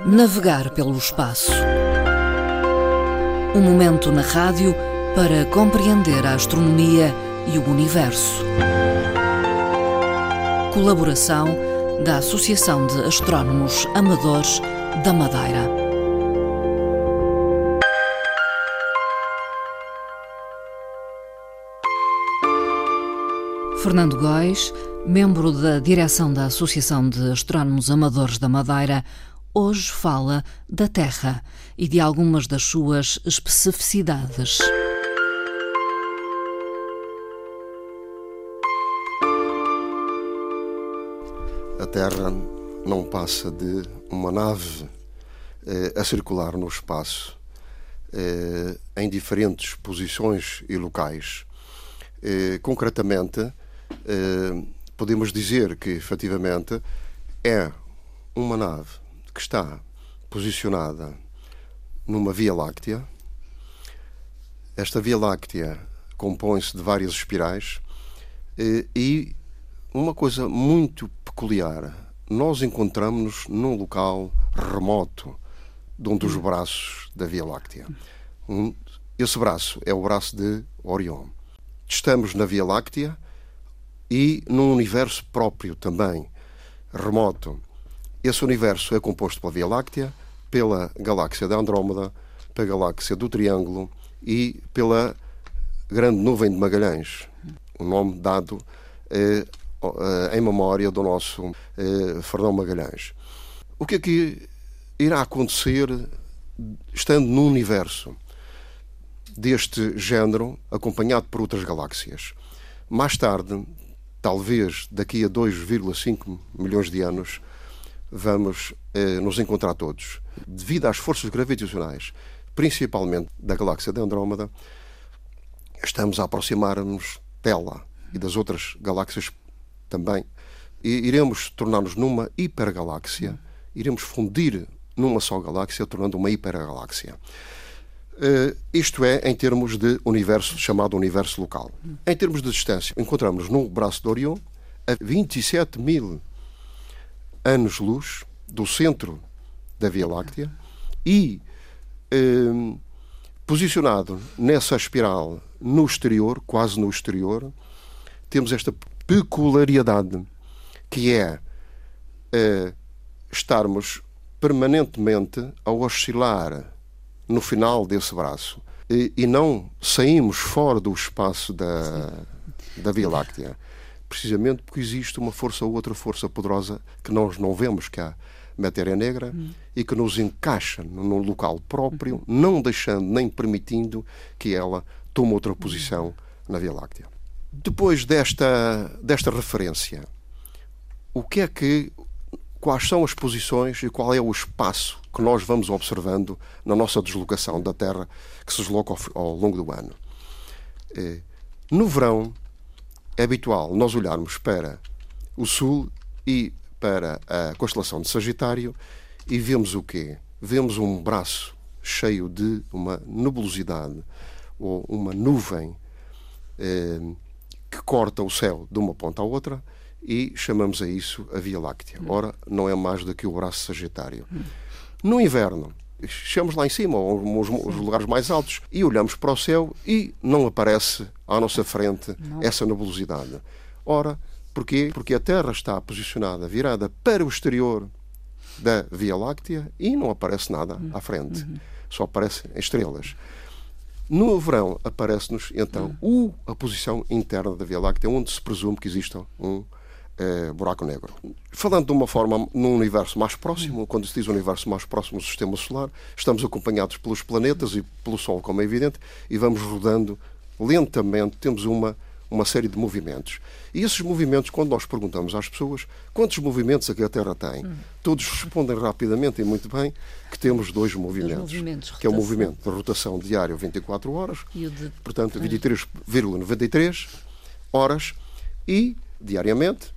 Navegar pelo espaço. Um momento na rádio para compreender a astronomia e o universo. Colaboração da Associação de Astrónomos Amadores da Madeira. Fernando Góis, membro da direção da Associação de Astrónomos Amadores da Madeira, hoje fala da Terra e de algumas das suas especificidades. A Terra não passa de uma nave eh, a circular no espaço eh, em diferentes posições e locais. Eh, concretamente, eh, podemos dizer que efetivamente é uma nave que está posicionada numa Via Láctea. Esta Via Láctea compõe-se de várias espirais eh, e uma coisa muito peculiar. Nós encontramos-nos num local remoto de um dos braços da Via Láctea. Esse braço é o braço de Orion. Estamos na Via Láctea e num universo próprio também, remoto. Esse universo é composto pela Via Láctea, pela galáxia da Andrómeda, pela galáxia do Triângulo e pela Grande Nuvem de Magalhães, o um nome dado eh, em memória do nosso eh, Fernão Magalhães. O que é que irá acontecer estando num universo deste género, acompanhado por outras galáxias? Mais tarde, talvez daqui a 2,5 milhões de anos, vamos eh, nos encontrar todos. Devido às forças gravitacionais, principalmente da galáxia de Andrómeda, estamos a aproximar-nos dela e das outras galáxias também. E iremos tornar-nos numa hipergaláxia, iremos fundir numa só galáxia, tornando uma hipergaláxia. Uh, isto é em termos de universo chamado universo local. Em termos de distância, encontramos no braço de Orion a 27 mil anos-luz do centro da Via Láctea e uh, posicionado nessa espiral no exterior, quase no exterior, temos esta peculiaridade que é uh, estarmos permanentemente a oscilar no final desse braço e, e não saímos fora do espaço da, da Via Láctea. Precisamente porque existe uma força ou outra força poderosa que nós não vemos, que é a matéria negra, hum. e que nos encaixa num local próprio, hum. não deixando nem permitindo que ela tome outra posição na Via Láctea. Depois desta, desta referência, o que é que quais são as posições e qual é o espaço que nós vamos observando na nossa deslocação da Terra que se desloca ao, ao longo do ano. Eh, no verão é habitual nós olharmos para o sul e para a constelação de Sagitário e vemos o quê? Vemos um braço cheio de uma nebulosidade ou uma nuvem eh, que corta o céu de uma ponta à outra e chamamos a isso a Via Láctea. Ora, não é mais do que o braço Sagitário. No inverno, chegamos lá em cima, os, os lugares mais altos, e olhamos para o céu e não aparece à nossa frente não. essa nebulosidade. Ora, porquê? Porque a Terra está posicionada, virada para o exterior da Via Láctea e não aparece nada à frente. Uhum. Só aparecem estrelas. No verão aparece-nos então uhum. o, a posição interna da Via Láctea, onde se presume que exista um é, buraco negro. Falando de uma forma num universo mais próximo, quando se diz universo mais próximo do sistema solar, estamos acompanhados pelos planetas e pelo Sol, como é evidente, e vamos rodando lentamente, temos uma, uma série de movimentos. E esses movimentos, quando nós perguntamos às pessoas quantos movimentos é que a Terra tem, hum. todos respondem rapidamente e muito bem que temos dois movimentos, movimentos que é o movimento de rotação diário 24 horas, e o de... portanto 23,93 horas, e diariamente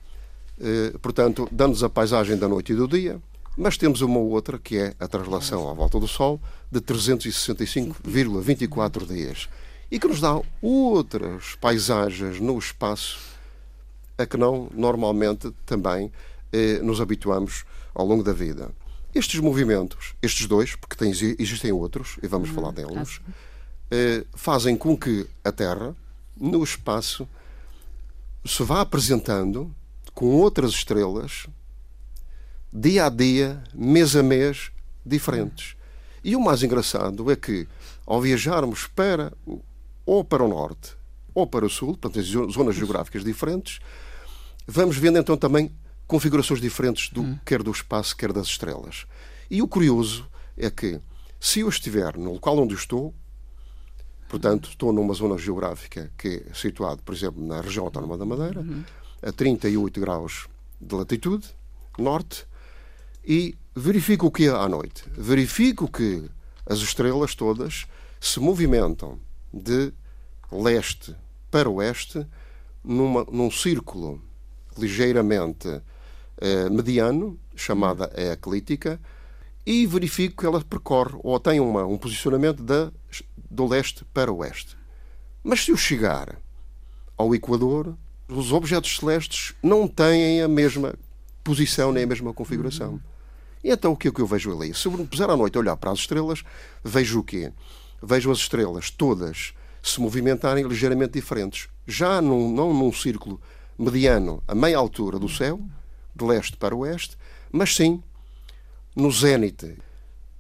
portanto, dando-nos a paisagem da noite e do dia, mas temos uma outra, que é a translação à volta do Sol, de 365,24 dias. E que nos dá outras paisagens no espaço a que não normalmente também eh, nos habituamos ao longo da vida. Estes movimentos, estes dois, porque tem, existem outros, e vamos hum, falar deles, eh, fazem com que a Terra, no espaço, se vá apresentando com outras estrelas, dia a dia, mês a mês, diferentes. E o mais engraçado é que, ao viajarmos para ou para o norte ou para o sul, portanto, em zonas geográficas diferentes, vamos vendo então também configurações diferentes do, hum. quer do espaço, quer das estrelas. E o curioso é que, se eu estiver no local onde estou, portanto, estou numa zona geográfica que é situada, por exemplo, na região autónoma da Madeira, uhum. A 38 graus de latitude, norte, e verifico o que é à noite. Verifico que as estrelas todas se movimentam de leste para oeste numa, num círculo ligeiramente eh, mediano, chamada a eclíptica, e verifico que ela percorre ou tem uma, um posicionamento da, do leste para oeste. Mas se eu chegar ao Equador, os objetos celestes não têm a mesma posição nem a mesma configuração. E então o que é que eu vejo ali? Se eu me puser à noite a olhar para as estrelas, vejo o quê? Vejo as estrelas todas se movimentarem ligeiramente diferentes. Já num, não num círculo mediano a meia altura do céu, de leste para oeste, mas sim no zénite.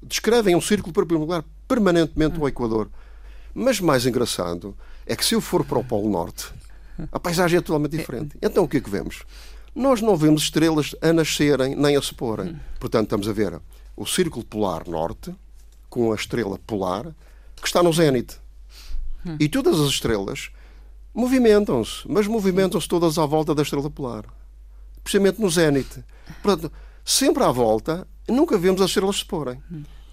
Descrevem um círculo perpendicular permanentemente ao Equador. Mas mais engraçado é que se eu for para o Polo Norte, a paisagem é totalmente diferente. Então o que é que vemos? Nós não vemos estrelas a nascerem nem a se porem. Portanto, estamos a ver o círculo polar norte com a estrela polar que está no zénite. E todas as estrelas movimentam-se, mas movimentam-se todas à volta da estrela polar precisamente no zénite. Portanto, sempre à volta, nunca vemos as estrelas se porem.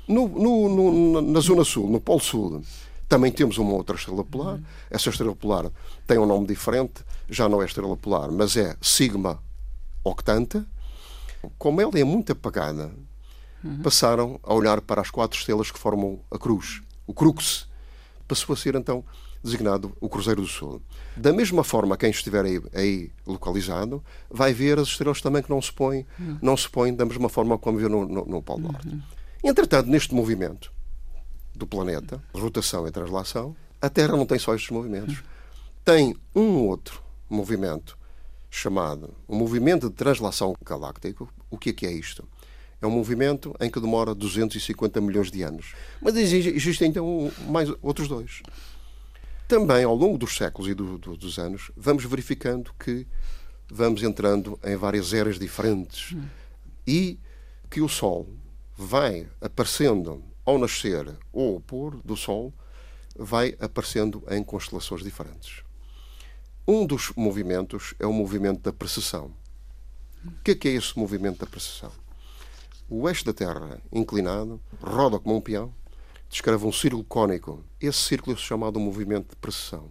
No, no, no, na Zona Sul, no Polo Sul, também temos uma outra estrela polar. Essa estrela polar tem um nome diferente, já não é estrela polar, mas é Sigma Octanta. Como ela é muito apagada, passaram a olhar para as quatro estrelas que formam a cruz. O Crux passou a ser então designado o Cruzeiro do Sul. Da mesma forma, quem estiver aí, aí, localizado vai ver as estrelas também que não se põem, uhum. não se põem da mesma forma como viu no, no, no Polo Norte. Uhum. Entretanto, neste movimento do planeta, rotação e translação, a Terra não tem só estes movimentos. Tem um outro movimento chamado o movimento de translação galáctico. O que é que é isto? É um movimento em que demora 250 milhões de anos. Mas existem então mais outros dois também, ao longo dos séculos e do, do, dos anos, vamos verificando que vamos entrando em várias eras diferentes hum. e que o Sol vai aparecendo ao nascer ou ao pôr do Sol, vai aparecendo em constelações diferentes. Um dos movimentos é o movimento da precessão. O que é, que é esse movimento da precessão? O eixo da Terra inclinado roda como um peão descreve um círculo cônico. Esse círculo é chamado movimento de precessão.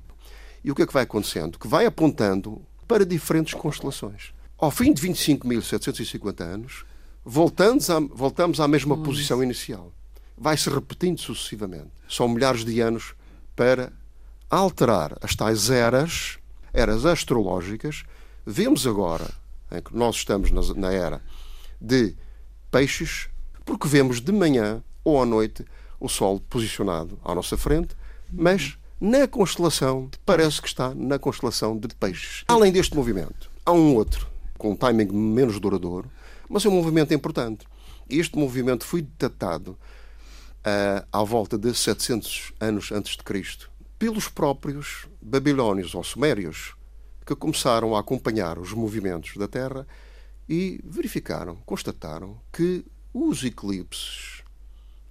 E o que é que vai acontecendo? Que vai apontando para diferentes constelações. Ao fim de 25.750 anos, voltamos à, voltamos à mesma posição inicial. Vai se repetindo sucessivamente. São milhares de anos para alterar as tais eras, eras astrológicas. Vemos agora em que nós estamos na era de peixes, porque vemos de manhã ou à noite o Sol posicionado à nossa frente, mas na constelação, parece que está na constelação de peixes. Além deste movimento, há um outro, com um timing menos duradouro, mas é um movimento importante. Este movimento foi datado uh, à volta de 700 anos antes de Cristo pelos próprios babilónios ou sumérios que começaram a acompanhar os movimentos da Terra e verificaram, constataram que os eclipses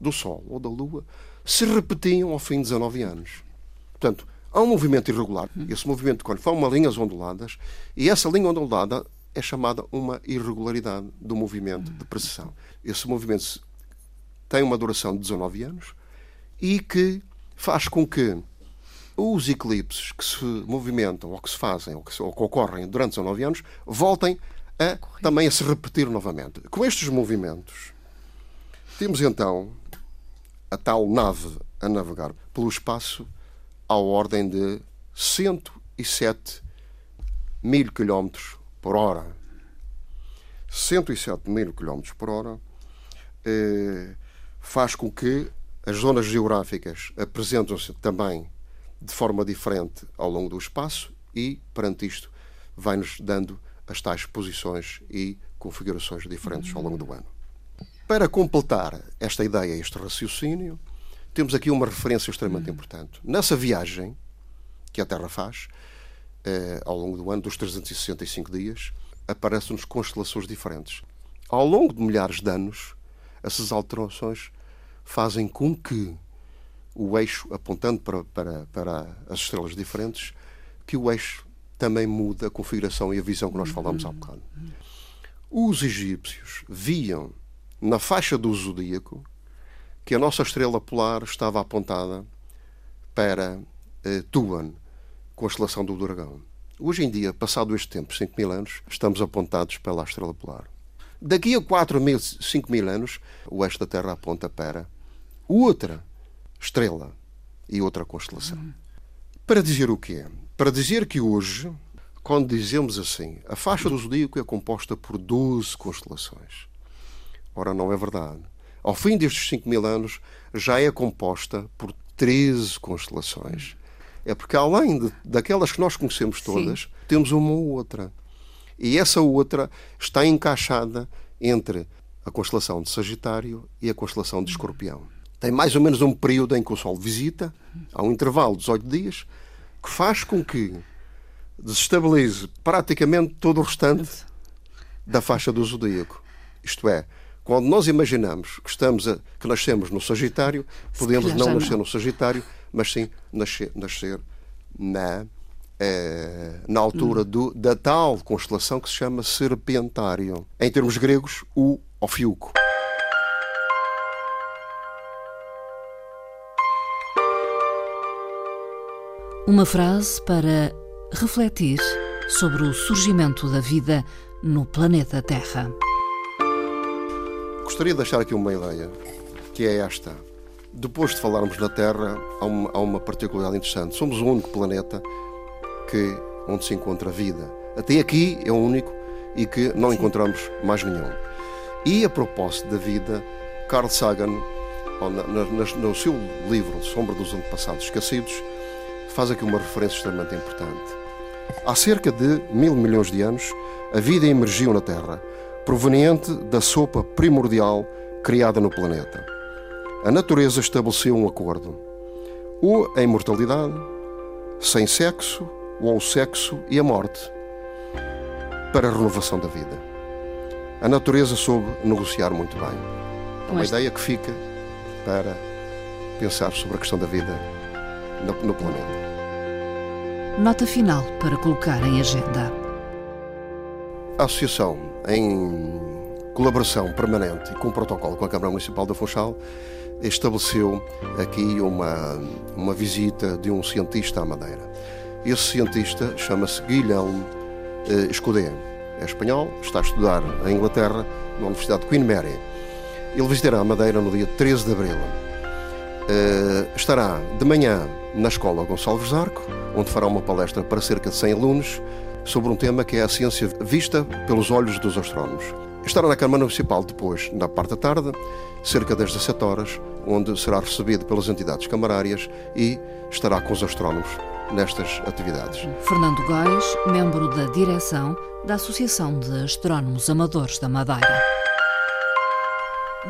do Sol ou da Lua se repetiam ao fim de 19 anos. Portanto, há um movimento irregular. Esse movimento, quando forma linhas onduladas, e essa linha ondulada é chamada uma irregularidade do movimento de precessão. Esse movimento tem uma duração de 19 anos e que faz com que os eclipses que se movimentam ou que se fazem ou que, se, ou que ocorrem durante 19 anos voltem a, também a se repetir novamente. Com estes movimentos, temos então a tal nave a navegar pelo espaço à ordem de 107 mil quilómetros por hora. 107 mil quilómetros por hora eh, faz com que as zonas geográficas apresentam-se também de forma diferente ao longo do espaço e, perante isto, vai-nos dando as tais posições e configurações diferentes ao longo do ano. Para completar esta ideia, este raciocínio, temos aqui uma referência extremamente importante. Nessa viagem que a Terra faz, eh, ao longo do ano, dos 365 dias, aparecem-nos constelações diferentes. Ao longo de milhares de anos, essas alterações fazem com que o eixo, apontando para, para, para as estrelas diferentes, que o eixo também muda a configuração e a visão que nós falamos há bocado. Os egípcios viam na faixa do zodíaco que a nossa estrela polar estava apontada para eh, Tuan, constelação do dragão. Hoje em dia, passado este tempo, 5 mil anos, estamos apontados pela estrela polar. Daqui a 4 mil, 5 mil anos, o eixo da Terra aponta para outra estrela e outra constelação. Para dizer o quê? Para dizer que hoje, quando dizemos assim, a faixa do zodíaco é composta por 12 constelações. Ora, não é verdade. Ao fim destes 5 mil anos, já é composta por 13 constelações. É porque, além de, daquelas que nós conhecemos todas, Sim. temos uma ou outra. E essa outra está encaixada entre a constelação de Sagitário e a constelação de Escorpião. Tem mais ou menos um período em que o Sol visita, há um intervalo de 18 dias, que faz com que desestabilize praticamente todo o restante da faixa do zodíaco. Isto é, quando nós imaginamos que estamos a, que nascemos no Sagitário, podemos não nascer no Sagitário, mas sim nascer, nascer na é, na altura do, da tal constelação que se chama Serpentário. Em termos gregos, o Ofiuco. Uma frase para refletir sobre o surgimento da vida no planeta Terra. Gostaria de deixar aqui uma ideia, que é esta. Depois de falarmos na Terra, há uma, há uma particularidade interessante. Somos o único planeta que, onde se encontra vida. Até aqui é o único e que não Sim. encontramos mais nenhum. E a propósito da vida, Carl Sagan, no seu livro Sombra dos Antepassados Esquecidos, faz aqui uma referência extremamente importante. Há cerca de mil milhões de anos, a vida emergiu na Terra, proveniente da sopa primordial criada no planeta. A natureza estabeleceu um acordo: ou a imortalidade, sem sexo ou o sexo e a morte para a renovação da vida. A natureza soube negociar muito bem. É uma ideia que fica para pensar sobre a questão da vida no, no planeta. Nota final para colocar em agenda. A Associação, em colaboração permanente e com o protocolo com a Câmara Municipal da Funchal, estabeleceu aqui uma, uma visita de um cientista à Madeira. Esse cientista chama-se Guilherme eh, Escudé. É espanhol, está a estudar em Inglaterra, na Universidade de Queen Mary. Ele visitará a Madeira no dia 13 de abril. Eh, estará de manhã na Escola Gonçalves Arco, onde fará uma palestra para cerca de 100 alunos sobre um tema que é a ciência vista pelos olhos dos astrónomos. Estará na Câmara Municipal depois, na parte da tarde, cerca das 17 horas, onde será recebido pelas entidades camarárias e estará com os astrónomos nestas atividades. Fernando Góis, membro da direção da Associação de Astrónomos Amadores da Madeira.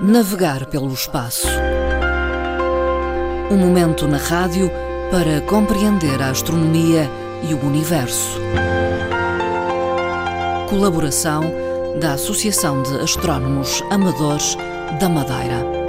Navegar pelo espaço. Um momento na rádio para compreender a astronomia e o universo. Colaboração da Associação de Astrónomos Amadores da Madeira.